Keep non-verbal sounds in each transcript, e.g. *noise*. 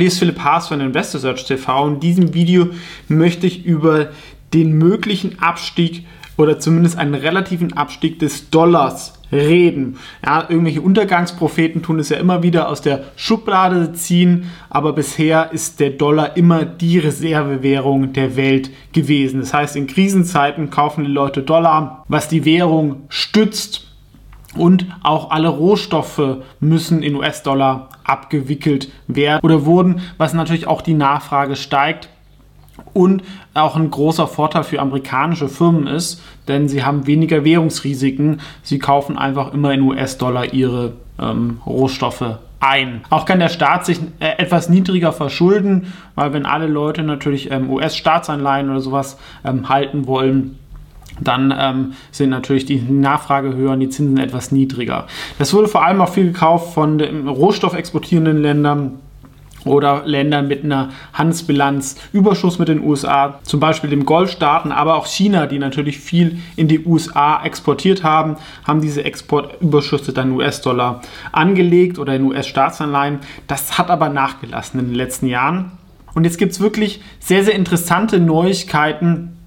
Ist Philipp Haas von Investor Search TV. In diesem Video möchte ich über den möglichen Abstieg oder zumindest einen relativen Abstieg des Dollars reden. Ja, irgendwelche Untergangspropheten tun es ja immer wieder aus der Schublade ziehen, aber bisher ist der Dollar immer die Reservewährung der Welt gewesen. Das heißt, in Krisenzeiten kaufen die Leute Dollar, was die Währung stützt und auch alle Rohstoffe müssen in US-Dollar abgewickelt werden oder wurden, was natürlich auch die Nachfrage steigt und auch ein großer Vorteil für amerikanische Firmen ist, denn sie haben weniger Währungsrisiken. Sie kaufen einfach immer in US-Dollar ihre ähm, Rohstoffe ein. Auch kann der Staat sich äh, etwas niedriger verschulden, weil wenn alle Leute natürlich ähm, US-Staatsanleihen oder sowas ähm, halten wollen, dann ähm, sind natürlich die Nachfrage höher und die Zinsen etwas niedriger. Das wurde vor allem auch viel gekauft von den rohstoffexportierenden Ländern oder Ländern mit einer Handelsbilanz Überschuss mit den USA, zum Beispiel dem Golfstaaten, aber auch China, die natürlich viel in die USA exportiert haben, haben diese Exportüberschüsse dann US-Dollar angelegt oder in US-Staatsanleihen. Das hat aber nachgelassen in den letzten Jahren. Und jetzt gibt es wirklich sehr, sehr interessante Neuigkeiten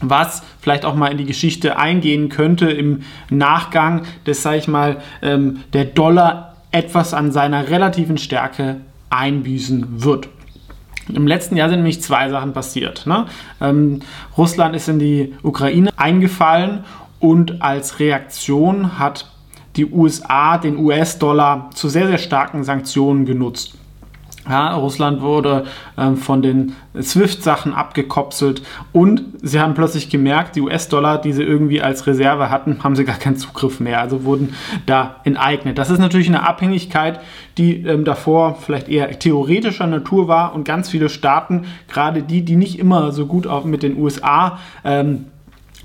was vielleicht auch mal in die Geschichte eingehen könnte im Nachgang, dass, sage ich mal, ähm, der Dollar etwas an seiner relativen Stärke einbüßen wird. Im letzten Jahr sind nämlich zwei Sachen passiert. Ne? Ähm, Russland ist in die Ukraine eingefallen und als Reaktion hat die USA den US-Dollar zu sehr, sehr starken Sanktionen genutzt. Ja, Russland wurde ähm, von den SWIFT-Sachen abgekopselt und sie haben plötzlich gemerkt, die US-Dollar, die sie irgendwie als Reserve hatten, haben sie gar keinen Zugriff mehr, also wurden da enteignet. Das ist natürlich eine Abhängigkeit, die ähm, davor vielleicht eher theoretischer Natur war und ganz viele Staaten, gerade die, die nicht immer so gut auch mit den USA ähm,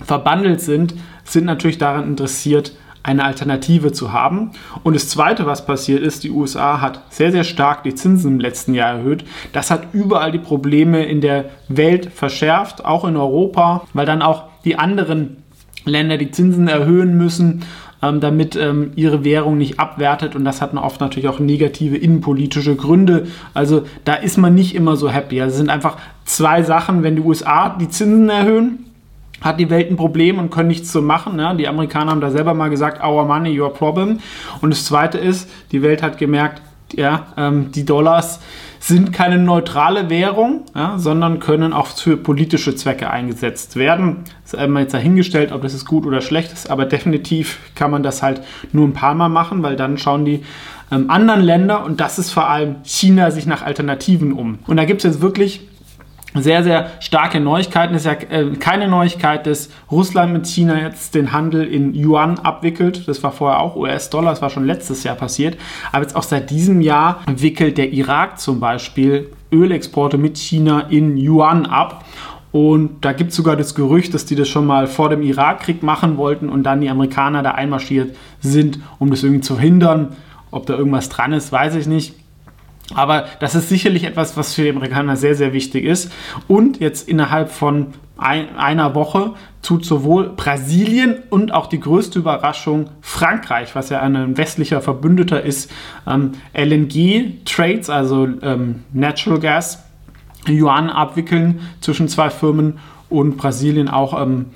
verbandelt sind, sind natürlich daran interessiert, eine Alternative zu haben. Und das Zweite, was passiert ist, die USA hat sehr, sehr stark die Zinsen im letzten Jahr erhöht. Das hat überall die Probleme in der Welt verschärft, auch in Europa, weil dann auch die anderen Länder die Zinsen erhöhen müssen, ähm, damit ähm, ihre Währung nicht abwertet. Und das hat oft natürlich auch negative innenpolitische Gründe. Also da ist man nicht immer so happy. Also es sind einfach zwei Sachen, wenn die USA die Zinsen erhöhen hat die Welt ein Problem und können nichts zu machen. Ne? Die Amerikaner haben da selber mal gesagt, our money, your problem. Und das Zweite ist, die Welt hat gemerkt, ja, ähm, die Dollars sind keine neutrale Währung, ja, sondern können auch für politische Zwecke eingesetzt werden. Das ist einmal jetzt dahingestellt, ob das ist gut oder schlecht ist, aber definitiv kann man das halt nur ein paar Mal machen, weil dann schauen die ähm, anderen Länder und das ist vor allem China sich nach Alternativen um. Und da gibt es jetzt wirklich sehr, sehr starke Neuigkeiten. Es ist ja äh, keine Neuigkeit, dass Russland mit China jetzt den Handel in Yuan abwickelt. Das war vorher auch US-Dollar, das war schon letztes Jahr passiert. Aber jetzt auch seit diesem Jahr wickelt der Irak zum Beispiel Ölexporte mit China in Yuan ab. Und da gibt es sogar das Gerücht, dass die das schon mal vor dem Irakkrieg machen wollten und dann die Amerikaner da einmarschiert sind, um das irgendwie zu hindern. Ob da irgendwas dran ist, weiß ich nicht. Aber das ist sicherlich etwas, was für die Amerikaner sehr, sehr wichtig ist. Und jetzt innerhalb von ein, einer Woche tut sowohl Brasilien und auch die größte Überraschung Frankreich, was ja ein westlicher Verbündeter ist, ähm, LNG-Trades, also ähm, Natural Gas, Yuan abwickeln zwischen zwei Firmen und Brasilien auch ähm,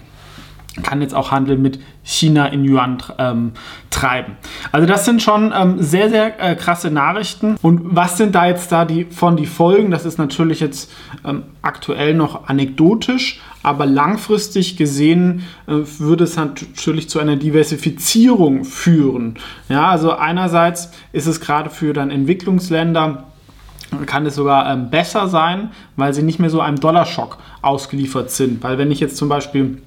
kann jetzt auch Handel mit China in Yuan ähm, treiben. Also das sind schon ähm, sehr, sehr äh, krasse Nachrichten. Und was sind da jetzt da die, von die Folgen? Das ist natürlich jetzt ähm, aktuell noch anekdotisch, aber langfristig gesehen äh, würde es natürlich zu einer Diversifizierung führen. Ja, also einerseits ist es gerade für dann Entwicklungsländer kann es sogar ähm, besser sein, weil sie nicht mehr so einem Dollarschock ausgeliefert sind. Weil wenn ich jetzt zum Beispiel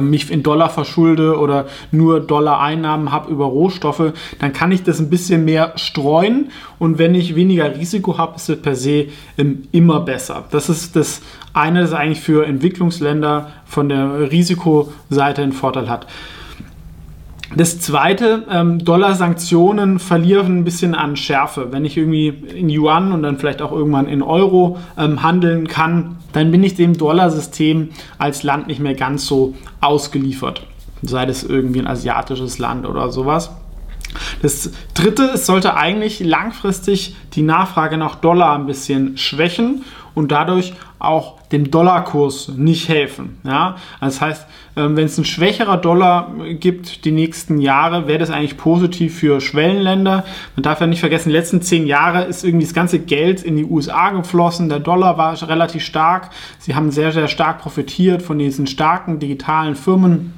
mich in Dollar verschulde oder nur Dollar-Einnahmen habe über Rohstoffe, dann kann ich das ein bisschen mehr streuen und wenn ich weniger Risiko habe, ist es per se ähm, immer besser. Das ist das eine, das eigentlich für Entwicklungsländer von der Risikoseite einen Vorteil hat. Das zweite, ähm, Dollar-Sanktionen verlieren ein bisschen an Schärfe. Wenn ich irgendwie in Yuan und dann vielleicht auch irgendwann in Euro ähm, handeln kann, dann bin ich dem Dollarsystem als Land nicht mehr ganz so ausgeliefert. Sei das irgendwie ein asiatisches Land oder sowas. Das dritte, es sollte eigentlich langfristig die Nachfrage nach Dollar ein bisschen schwächen und dadurch auch dem Dollarkurs nicht helfen. Ja? Das heißt, ähm, wenn es ein schwächerer Dollar gibt die nächsten Jahre, wäre das eigentlich positiv für Schwellenländer. Man darf ja nicht vergessen, die letzten zehn Jahre ist irgendwie das ganze Geld in die USA geflossen. Der Dollar war relativ stark. Sie haben sehr, sehr stark profitiert von diesen starken digitalen Firmen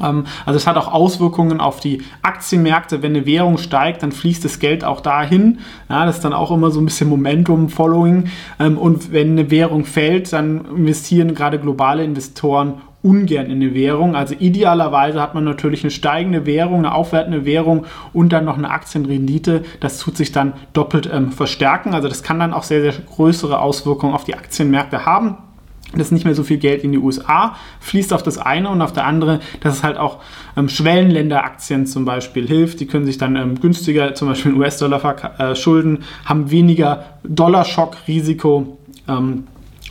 also es hat auch Auswirkungen auf die Aktienmärkte. Wenn eine Währung steigt, dann fließt das Geld auch dahin. Ja, das ist dann auch immer so ein bisschen Momentum-Following. Ähm, und wenn eine Währung fällt, dann investieren gerade globale Investoren ungern in eine Währung. Also idealerweise hat man natürlich eine steigende Währung, eine aufwertende Währung und dann noch eine Aktienrendite. Das tut sich dann doppelt ähm, verstärken. Also das kann dann auch sehr, sehr größere Auswirkungen auf die Aktienmärkte haben dass nicht mehr so viel Geld in die USA fließt auf das eine und auf der andere, dass es halt auch ähm, Schwellenländeraktien zum Beispiel hilft. Die können sich dann ähm, günstiger zum Beispiel in US-Dollar äh, haben weniger Dollarschockrisiko. Ähm,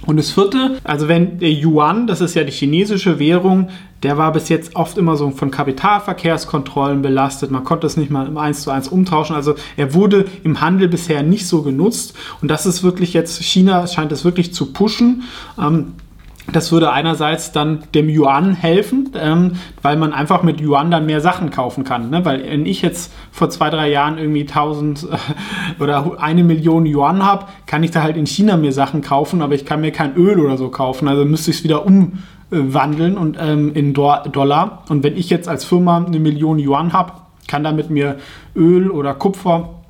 und das vierte, also wenn der Yuan, das ist ja die chinesische Währung, der war bis jetzt oft immer so von Kapitalverkehrskontrollen belastet. Man konnte es nicht mal im 1 zu 1 umtauschen. Also er wurde im Handel bisher nicht so genutzt. Und das ist wirklich jetzt, China scheint es wirklich zu pushen. Ähm, das würde einerseits dann dem Yuan helfen, ähm, weil man einfach mit Yuan dann mehr Sachen kaufen kann. Ne? Weil wenn ich jetzt vor zwei, drei Jahren irgendwie 1000 äh, *laughs* oder eine Million Yuan habe, kann ich da halt in China mir Sachen kaufen, aber ich kann mir kein Öl oder so kaufen. Also müsste ich es wieder umwandeln und ähm, in Do Dollar. Und wenn ich jetzt als Firma eine Million Yuan habe, kann damit mir Öl oder Kupfer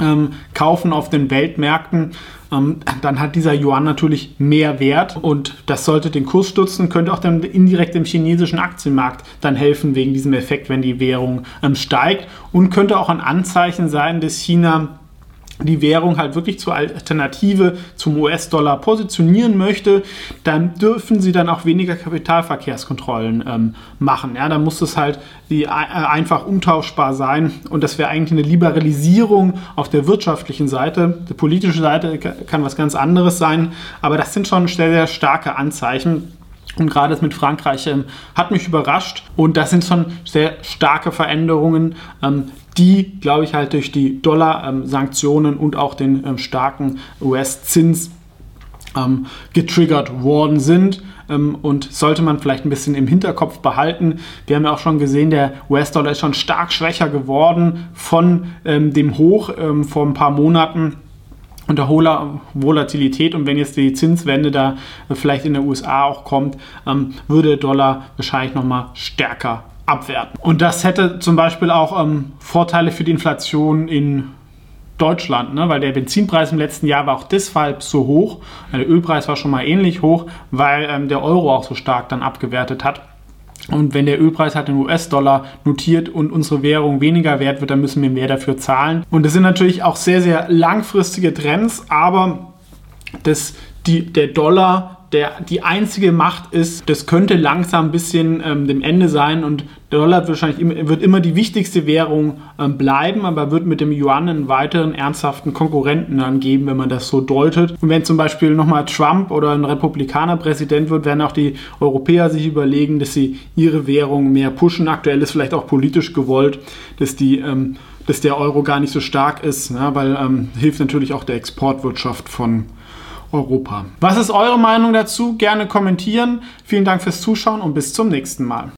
ähm, kaufen auf den Weltmärkten, ähm, dann hat dieser Yuan natürlich mehr Wert und das sollte den Kurs stützen, könnte auch dann indirekt dem chinesischen Aktienmarkt dann helfen wegen diesem Effekt, wenn die Währung ähm, steigt und könnte auch ein Anzeichen sein, dass China die Währung halt wirklich zur Alternative zum US-Dollar positionieren möchte, dann dürfen sie dann auch weniger Kapitalverkehrskontrollen ähm, machen. Ja, dann muss es halt die, äh, einfach umtauschbar sein und das wäre eigentlich eine Liberalisierung auf der wirtschaftlichen Seite. Die politische Seite kann was ganz anderes sein, aber das sind schon sehr, sehr starke Anzeichen. Und gerade das mit Frankreich ähm, hat mich überrascht. Und das sind schon sehr starke Veränderungen, ähm, die, glaube ich, halt durch die Dollar-Sanktionen ähm, und auch den ähm, starken US-Zins ähm, getriggert worden sind. Ähm, und sollte man vielleicht ein bisschen im Hinterkopf behalten. Wir haben ja auch schon gesehen, der US-Dollar ist schon stark schwächer geworden von dem Hoch vor ein paar Monaten unter hoher Volatilität und wenn jetzt die Zinswende da vielleicht in den USA auch kommt, ähm, würde der Dollar wahrscheinlich nochmal stärker abwerten. Und das hätte zum Beispiel auch ähm, Vorteile für die Inflation in Deutschland, ne? weil der Benzinpreis im letzten Jahr war auch deshalb so hoch, der Ölpreis war schon mal ähnlich hoch, weil ähm, der Euro auch so stark dann abgewertet hat. Und wenn der Ölpreis halt in US-Dollar notiert und unsere Währung weniger wert wird, dann müssen wir mehr dafür zahlen. Und das sind natürlich auch sehr, sehr langfristige Trends, aber das, die, der Dollar der die einzige Macht ist, das könnte langsam ein bisschen ähm, dem Ende sein und der Dollar wird wahrscheinlich immer, wird immer die wichtigste Währung ähm, bleiben, aber wird mit dem Yuan einen weiteren ernsthaften Konkurrenten dann geben, wenn man das so deutet. Und wenn zum Beispiel nochmal Trump oder ein Republikaner Präsident wird, werden auch die Europäer sich überlegen, dass sie ihre Währung mehr pushen. Aktuell ist vielleicht auch politisch gewollt, dass die ähm, dass der Euro gar nicht so stark ist, ja, weil ähm, hilft natürlich auch der Exportwirtschaft von Europa. Was ist eure Meinung dazu? Gerne kommentieren. Vielen Dank fürs Zuschauen und bis zum nächsten Mal.